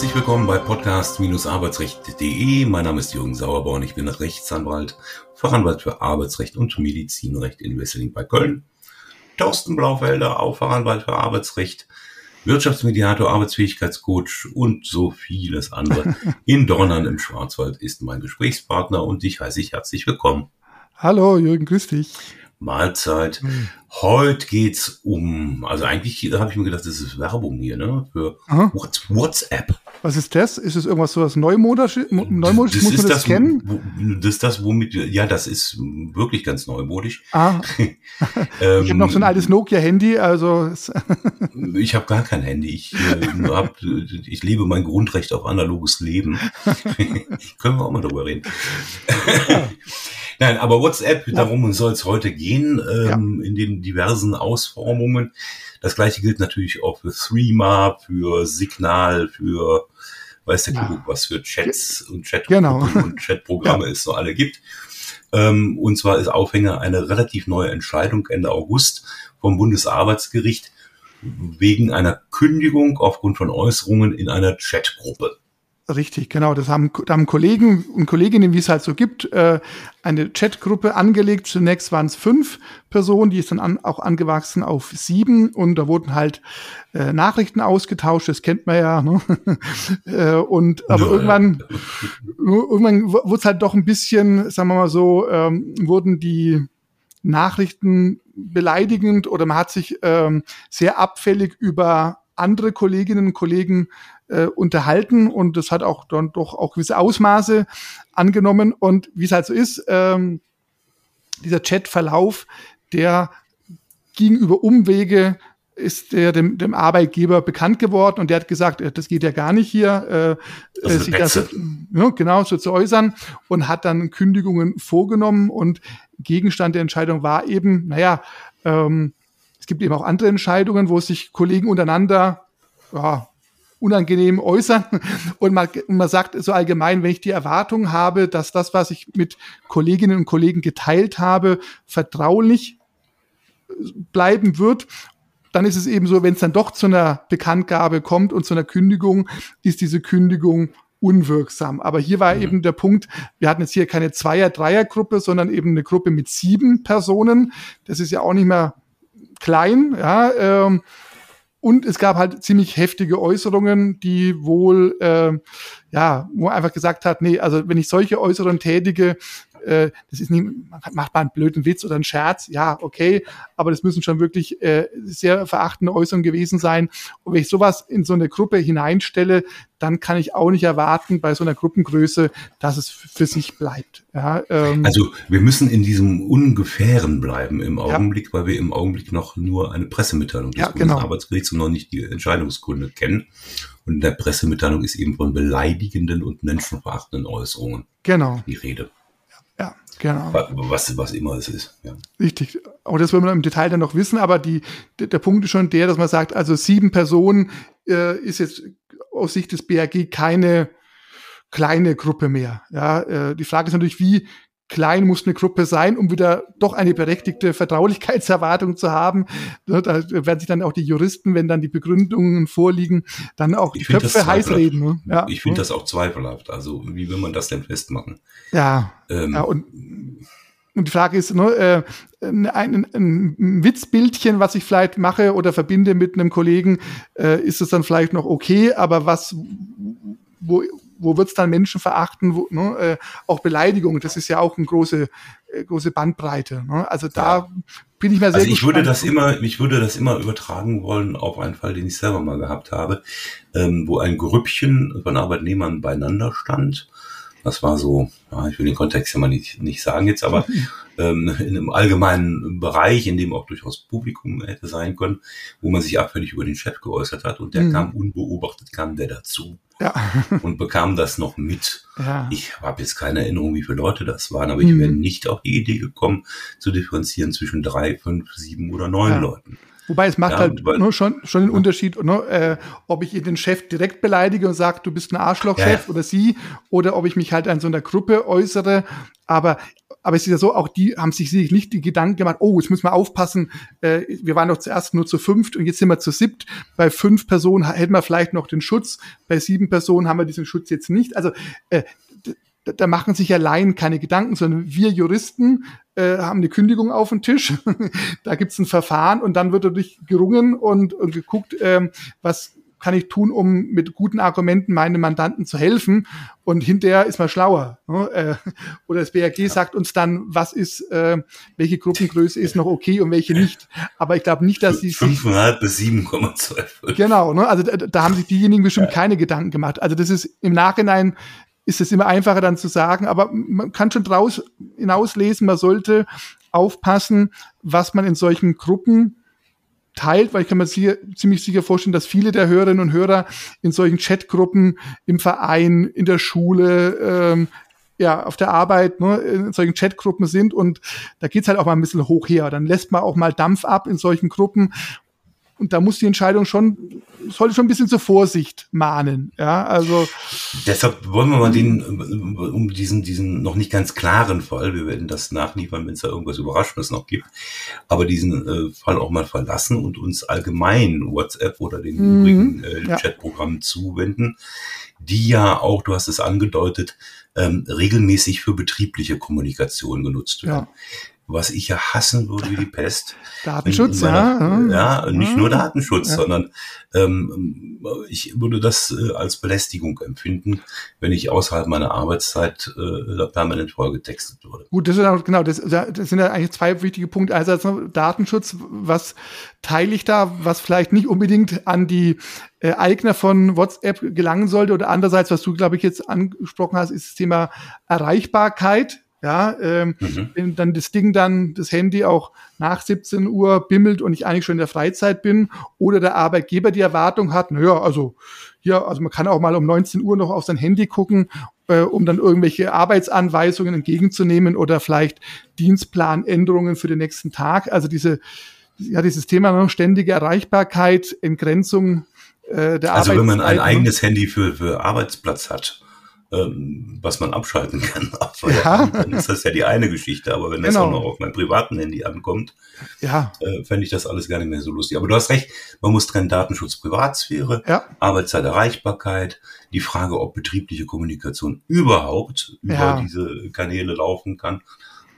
Herzlich willkommen bei podcast-arbeitsrecht.de. Mein Name ist Jürgen Sauerborn. Ich bin Rechtsanwalt, Fachanwalt für Arbeitsrecht und Medizinrecht in Wesseling bei Köln. Thorsten Blaufelder, auch Fachanwalt für Arbeitsrecht, Wirtschaftsmediator, Arbeitsfähigkeitscoach und so vieles andere. In Dornern im Schwarzwald ist mein Gesprächspartner und dich heiße ich herzlich willkommen. Hallo Jürgen, grüß dich. Mahlzeit. Mhm. Heute geht's um, also eigentlich habe ich mir gedacht, das ist Werbung hier, ne? Für Aha. WhatsApp. Was ist das? Ist es irgendwas so was Neumodisches? Neumodisch? Das Muss man das, das kennen? das ist das, womit, ja, das ist wirklich ganz neumodisch. Ah. ähm, ich habe noch so ein altes Nokia-Handy, also. ich habe gar kein Handy. Ich, äh, hab, ich lebe mein Grundrecht auf analoges Leben. Können wir auch mal drüber reden. Nein, aber WhatsApp, darum soll es heute gehen, ähm, ja. in diversen Ausformungen. Das gleiche gilt natürlich auch für Threema, für Signal, für weiß der Kuckuck, was für Chats und Chat genau. und Chatprogramme ja. es so alle gibt. Ähm, und zwar ist Aufhänger eine relativ neue Entscheidung Ende August vom Bundesarbeitsgericht wegen einer Kündigung aufgrund von Äußerungen in einer Chatgruppe. Richtig, genau. Das haben, da haben Kollegen und Kolleginnen, wie es halt so gibt, äh, eine Chatgruppe angelegt. Zunächst waren es fünf Personen, die ist dann an, auch angewachsen auf sieben und da wurden halt äh, Nachrichten ausgetauscht, das kennt man ja. Ne? äh, und aber ja, irgendwann, ja. irgendwann wurde es halt doch ein bisschen, sagen wir mal so, ähm, wurden die Nachrichten beleidigend oder man hat sich ähm, sehr abfällig über andere Kolleginnen und Kollegen äh, unterhalten und das hat auch dann doch auch gewisse Ausmaße angenommen. Und wie es halt so ist, ähm, dieser Chatverlauf, der ging über Umwege ist der dem, dem Arbeitgeber bekannt geworden und der hat gesagt, äh, das geht ja gar nicht hier, äh, das sich das ja, genau so zu äußern und hat dann Kündigungen vorgenommen und Gegenstand der Entscheidung war eben, naja, ähm, es gibt eben auch andere Entscheidungen, wo sich Kollegen untereinander ja, unangenehm äußern. Und man, man sagt so allgemein, wenn ich die Erwartung habe, dass das, was ich mit Kolleginnen und Kollegen geteilt habe, vertraulich äh, bleiben wird, dann ist es eben so, wenn es dann doch zu einer Bekanntgabe kommt und zu einer Kündigung, ist diese Kündigung unwirksam. Aber hier war mhm. eben der Punkt, wir hatten jetzt hier keine Zweier-Dreier-Gruppe, sondern eben eine Gruppe mit sieben Personen. Das ist ja auch nicht mehr klein, ja. Ähm, und es gab halt ziemlich heftige Äußerungen, die wohl, äh, ja, wo einfach gesagt hat, nee, also wenn ich solche Äußerungen tätige, äh, das ist nicht, macht man einen blöden Witz oder einen Scherz, ja, okay, aber das müssen schon wirklich äh, sehr verachtende Äußerungen gewesen sein. Und wenn ich sowas in so eine Gruppe hineinstelle, dann kann ich auch nicht erwarten bei so einer Gruppengröße, dass es für sich bleibt. Ja, ähm, also wir müssen in diesem Ungefähren bleiben im Augenblick, ja. weil wir im Augenblick noch nur eine Pressemitteilung des ja, genau. Bundesarbeitsgerichts und noch nicht die Entscheidungsgründe kennen. Und in der Pressemitteilung ist eben von beleidigenden und menschenverachtenden Äußerungen genau. die Rede. Genau. Was, was immer es ist. Ja. Richtig. Aber das will man im Detail dann noch wissen. Aber die, der Punkt ist schon der, dass man sagt, also sieben Personen äh, ist jetzt aus Sicht des BRG keine kleine Gruppe mehr. Ja, äh, die Frage ist natürlich, wie klein muss eine Gruppe sein, um wieder doch eine berechtigte Vertraulichkeitserwartung zu haben. Da werden sich dann auch die Juristen, wenn dann die Begründungen vorliegen, dann auch ich die Köpfe heiß reden. Ne? Ja. Ich finde das auch zweifelhaft. Also wie will man das denn festmachen? Ja, ähm, ja und, und die Frage ist, ne, äh, ein, ein, ein Witzbildchen, was ich vielleicht mache oder verbinde mit einem Kollegen, äh, ist es dann vielleicht noch okay, aber was, wo, wo wird's dann Menschen verachten, wo, ne, äh, auch Beleidigung, das ist ja auch eine große, äh, große Bandbreite. Ne? Also da ja. bin ich mir sehr Also ich würde das immer, ich würde das immer übertragen wollen auf einen Fall, den ich selber mal gehabt habe, ähm, wo ein Grüppchen von Arbeitnehmern beieinander stand. Das war so, ja, ich will den Kontext ja mal nicht, nicht sagen jetzt, aber ähm, in einem allgemeinen Bereich, in dem auch durchaus Publikum hätte sein können, wo man sich abfällig über den Chef geäußert hat und der mhm. kam unbeobachtet, kam der dazu ja. und bekam das noch mit. Ja. Ich habe jetzt keine Erinnerung, wie viele Leute das waren, aber mhm. ich wäre nicht auf die Idee gekommen, zu differenzieren zwischen drei, fünf, sieben oder neun. Leuten. Wobei es macht ja, halt nur schon, schon den Unterschied, ne, äh, ob ich den Chef direkt beleidige und sage, du bist ein Arschlochchef ja, oder sie, oder ob ich mich halt an so einer Gruppe äußere. Aber aber es ist ja so, auch die haben sich sicherlich nicht die Gedanken gemacht, oh, jetzt müssen wir aufpassen, äh, wir waren doch zuerst nur zu fünft und jetzt sind wir zu siebt. Bei fünf Personen hätten wir vielleicht noch den Schutz, bei sieben Personen haben wir diesen Schutz jetzt nicht. Also äh, da machen sich ja Laien keine Gedanken, sondern wir Juristen äh, haben eine Kündigung auf dem Tisch. da gibt's ein Verfahren und dann wird dadurch gerungen und, und geguckt, ähm, was kann ich tun, um mit guten Argumenten meinem Mandanten zu helfen? Und hinterher ist man schlauer. Ne? Äh, oder das BRG ja. sagt uns dann, was ist, äh, welche Gruppengröße ist noch okay und welche nicht. Aber ich glaube nicht, dass sie 5,5 bis 7,25. Genau, ne? also da, da haben sich diejenigen bestimmt ja. keine Gedanken gemacht. Also das ist im Nachhinein ist es immer einfacher dann zu sagen, aber man kann schon draus hinauslesen, man sollte aufpassen, was man in solchen Gruppen teilt, weil ich kann mir sicher, ziemlich sicher vorstellen, dass viele der Hörerinnen und Hörer in solchen Chatgruppen im Verein, in der Schule, ähm, ja, auf der Arbeit, ne, in solchen Chatgruppen sind und da geht's halt auch mal ein bisschen hoch her. Dann lässt man auch mal Dampf ab in solchen Gruppen und da muss die Entscheidung schon, sollte schon ein bisschen zur Vorsicht mahnen. Ja, also. Deshalb wollen wir mal den, um diesen, diesen noch nicht ganz klaren Fall, wir werden das nachliefern, wenn es da irgendwas Überraschendes noch gibt, aber diesen äh, Fall auch mal verlassen und uns allgemein WhatsApp oder den mhm, übrigen äh, ja. Chatprogrammen zuwenden, die ja auch, du hast es angedeutet, ähm, regelmäßig für betriebliche Kommunikation genutzt werden. Ja was ich ja hassen würde wie die Pest. Datenschutz, meiner, ja. Ja, nicht nur Datenschutz, ja. sondern ähm, ich würde das äh, als Belästigung empfinden, wenn ich außerhalb meiner Arbeitszeit äh, permanent vollgetextet würde. Gut, das ist auch, genau, das, das sind ja eigentlich zwei wichtige Punkte. Einerseits Datenschutz, was teile ich da, was vielleicht nicht unbedingt an die äh, Eigner von WhatsApp gelangen sollte oder andererseits, was du, glaube ich, jetzt angesprochen hast, ist das Thema Erreichbarkeit ja, ähm, mhm. wenn dann das Ding dann, das Handy auch nach 17 Uhr bimmelt und ich eigentlich schon in der Freizeit bin oder der Arbeitgeber die Erwartung hat, naja, also ja, also man kann auch mal um 19 Uhr noch auf sein Handy gucken, äh, um dann irgendwelche Arbeitsanweisungen entgegenzunehmen oder vielleicht Dienstplanänderungen für den nächsten Tag. Also diese, ja, dieses Thema noch ständige Erreichbarkeit, Entgrenzung äh, der Also wenn man ein eigenes Handy für, für Arbeitsplatz hat ähm, was man abschalten kann. Ja. Dann ist das ja die eine Geschichte. Aber wenn das genau. auch noch auf meinem privaten Handy ankommt, ja. äh, fände ich das alles gar nicht mehr so lustig. Aber du hast recht, man muss trennen Datenschutz, Privatsphäre, ja. Arbeitszeiterreichbarkeit, die Frage, ob betriebliche Kommunikation überhaupt über ja. diese Kanäle laufen kann.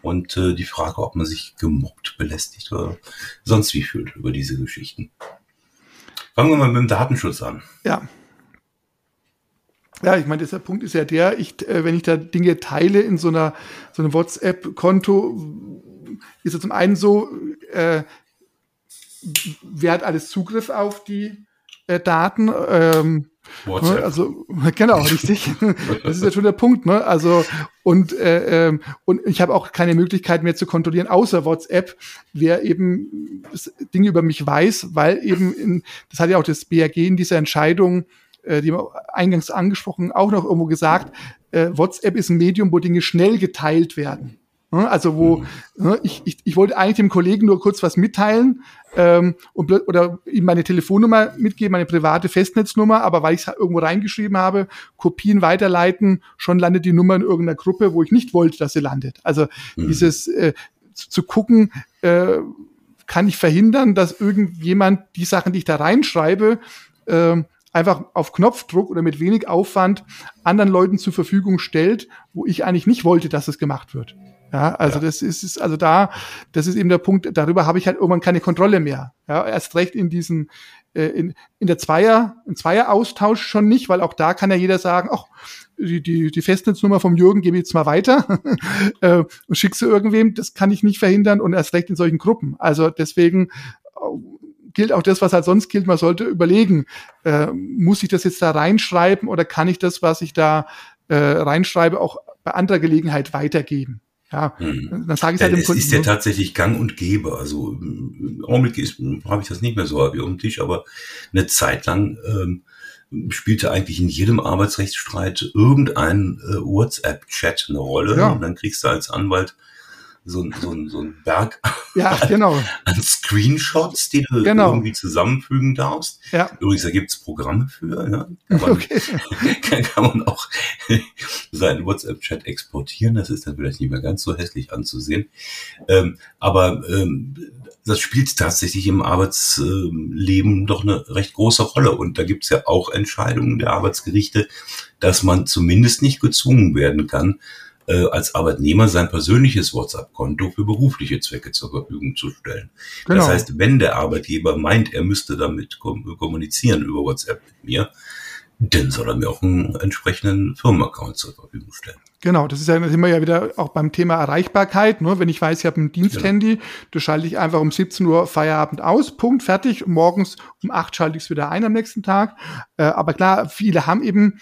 Und äh, die Frage, ob man sich gemobbt, belästigt oder sonst wie fühlt über diese Geschichten. Fangen wir mal mit dem Datenschutz an. Ja. Ja, ich meine, der Punkt ist ja der, ich, äh, wenn ich da Dinge teile in so einer so einem WhatsApp-Konto, ist es zum einen so, äh, wer hat alles Zugriff auf die äh, Daten? Ähm, WhatsApp. Ne, also genau, richtig. Das ist ja schon der Punkt, ne? Also und äh, ähm, und ich habe auch keine Möglichkeit mehr zu kontrollieren, außer WhatsApp, wer eben Dinge über mich weiß, weil eben in, das hat ja auch das BRG in dieser Entscheidung äh, die haben eingangs angesprochen, auch noch irgendwo gesagt, äh, WhatsApp ist ein Medium, wo Dinge schnell geteilt werden. Also wo mhm. ne, ich, ich, ich wollte eigentlich dem Kollegen nur kurz was mitteilen ähm, und, oder ihm meine Telefonnummer mitgeben, meine private Festnetznummer, aber weil ich es irgendwo reingeschrieben habe, Kopien weiterleiten, schon landet die Nummer in irgendeiner Gruppe, wo ich nicht wollte, dass sie landet. Also mhm. dieses äh, zu, zu gucken, äh, kann ich verhindern, dass irgendjemand die Sachen, die ich da reinschreibe, äh, einfach auf Knopfdruck oder mit wenig Aufwand anderen Leuten zur Verfügung stellt, wo ich eigentlich nicht wollte, dass es gemacht wird. Ja, also ja. das ist, ist also da, das ist eben der Punkt, darüber habe ich halt irgendwann keine Kontrolle mehr. Ja, erst recht in diesen, äh, in, in der Zweier, im Zweier-Austausch schon nicht, weil auch da kann ja jeder sagen, ach, die, die, die Festnetznummer vom Jürgen gebe ich jetzt mal weiter äh, und schick sie irgendwem, das kann ich nicht verhindern und erst recht in solchen Gruppen. Also deswegen gilt auch das, was halt sonst gilt. Man sollte überlegen, äh, muss ich das jetzt da reinschreiben oder kann ich das, was ich da äh, reinschreibe, auch bei anderer Gelegenheit weitergeben? Ja, hm. dann sage ich halt dem Kunden. Es ist ja ne? tatsächlich gang und gäbe. Also im Augenblick habe ich das nicht mehr so wie um den Tisch, aber eine Zeit lang ähm, spielte eigentlich in jedem Arbeitsrechtsstreit irgendein äh, WhatsApp-Chat eine Rolle. Ja. Und dann kriegst du als Anwalt so, so, so ein Berg ja, genau. an Screenshots, die du genau. irgendwie zusammenfügen darfst. Ja. Übrigens, da gibt's Programme für. Ja. Kann, man, okay. kann, kann man auch seinen WhatsApp-Chat exportieren. Das ist dann vielleicht nicht mehr ganz so hässlich anzusehen. Ähm, aber ähm, das spielt tatsächlich im Arbeitsleben doch eine recht große Rolle. Und da gibt's ja auch Entscheidungen der Arbeitsgerichte, dass man zumindest nicht gezwungen werden kann, äh, als Arbeitnehmer sein persönliches WhatsApp-Konto für berufliche Zwecke zur Verfügung zu stellen. Genau. Das heißt, wenn der Arbeitgeber meint, er müsste damit kommunizieren über WhatsApp mit mir, dann soll er mir auch einen entsprechenden Firmenaccount zur Verfügung stellen. Genau, das ist ja immer ja wieder auch beim Thema Erreichbarkeit. Ne? Wenn ich weiß, ich habe ein Diensthandy, genau. das schalte ich einfach um 17 Uhr Feierabend aus, Punkt, fertig. morgens um 8 schalte ich es wieder ein am nächsten Tag. Äh, aber klar, viele haben eben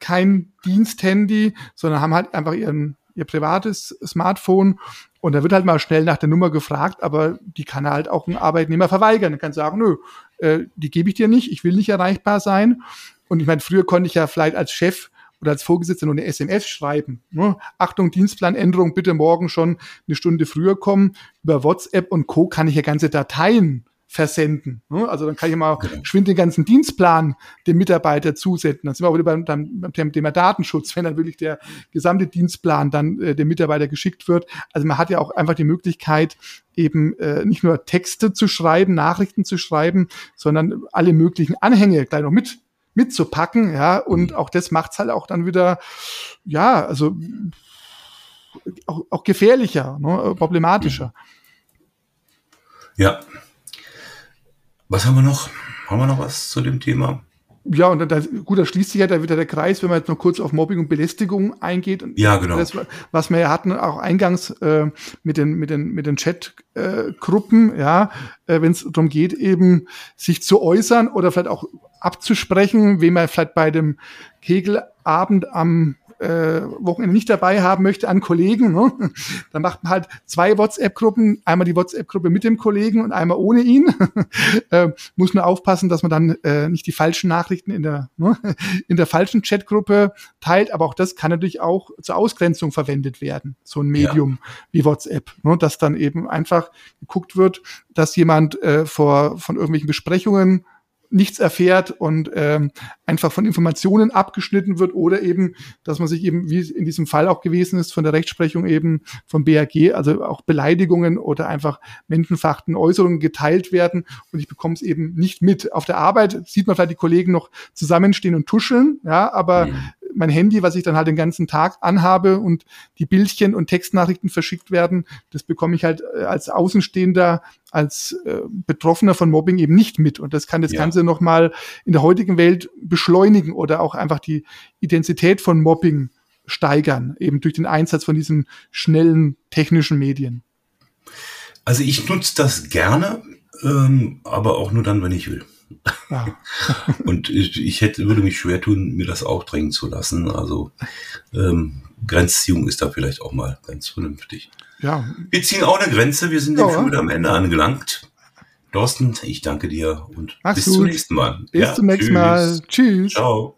kein Diensthandy, sondern haben halt einfach ihren, ihr privates Smartphone und da wird halt mal schnell nach der Nummer gefragt, aber die kann halt auch ein Arbeitnehmer verweigern. Er kann sagen, nö, äh, die gebe ich dir nicht, ich will nicht erreichbar sein. Und ich meine, früher konnte ich ja vielleicht als Chef oder als Vorgesetzter nur eine SMS schreiben. Ne? Achtung, Dienstplanänderung, bitte morgen schon eine Stunde früher kommen. Über WhatsApp und Co. kann ich ja ganze Dateien versenden. Ne? Also dann kann ich mal genau. schwind den ganzen Dienstplan dem Mitarbeiter zusenden. Dann sind wir auch wieder beim, beim, beim Thema Datenschutz, wenn dann wirklich der gesamte Dienstplan dann äh, dem Mitarbeiter geschickt wird. Also man hat ja auch einfach die Möglichkeit, eben äh, nicht nur Texte zu schreiben, Nachrichten zu schreiben, sondern alle möglichen Anhänge gleich noch mit mitzupacken, ja, und mhm. auch das macht's halt auch dann wieder, ja, also auch, auch gefährlicher, ne, problematischer. Ja, was haben wir noch? Haben wir noch was zu dem Thema? Ja, und da, gut, da schließt sich ja da wieder der Kreis, wenn man jetzt noch kurz auf Mobbing und Belästigung eingeht. Ja, genau. Das, was wir ja hatten, auch eingangs äh, mit den mit den mit den Chatgruppen, äh, ja, äh, wenn es darum geht, eben sich zu äußern oder vielleicht auch abzusprechen, wem man vielleicht bei dem Kegelabend am äh, Wochenende nicht dabei haben möchte an Kollegen, ne? dann macht man halt zwei WhatsApp-Gruppen, einmal die WhatsApp-Gruppe mit dem Kollegen und einmal ohne ihn. äh, muss nur aufpassen, dass man dann äh, nicht die falschen Nachrichten in der, ne? in der falschen Chatgruppe teilt, aber auch das kann natürlich auch zur Ausgrenzung verwendet werden, so ein Medium ja. wie WhatsApp, ne? dass dann eben einfach geguckt wird, dass jemand äh, vor von irgendwelchen Besprechungen nichts erfährt und ähm, einfach von Informationen abgeschnitten wird oder eben, dass man sich eben, wie es in diesem Fall auch gewesen ist, von der Rechtsprechung eben vom BAG, also auch Beleidigungen oder einfach menschenverachtende Äußerungen geteilt werden und ich bekomme es eben nicht mit. Auf der Arbeit sieht man vielleicht die Kollegen noch zusammenstehen und tuscheln, ja, aber mhm mein Handy, was ich dann halt den ganzen Tag anhabe und die Bildchen und Textnachrichten verschickt werden, das bekomme ich halt äh, als Außenstehender, als äh, Betroffener von Mobbing eben nicht mit. Und das kann das ja. Ganze nochmal in der heutigen Welt beschleunigen oder auch einfach die Intensität von Mobbing steigern, eben durch den Einsatz von diesen schnellen technischen Medien. Also ich nutze das gerne, ähm, aber auch nur dann, wenn ich will. Ja. und ich, ich, hätte, würde mich schwer tun, mir das auch drängen zu lassen. Also ähm, Grenzziehung ist da vielleicht auch mal ganz vernünftig. Ja. Wir ziehen auch eine Grenze. Wir sind ja. schon wieder am Ende angelangt. Thorsten, ich danke dir und Mach's bis gut. zum nächsten Mal. Bis ja, zum nächsten tschüss. Mal. Tschüss. Ciao.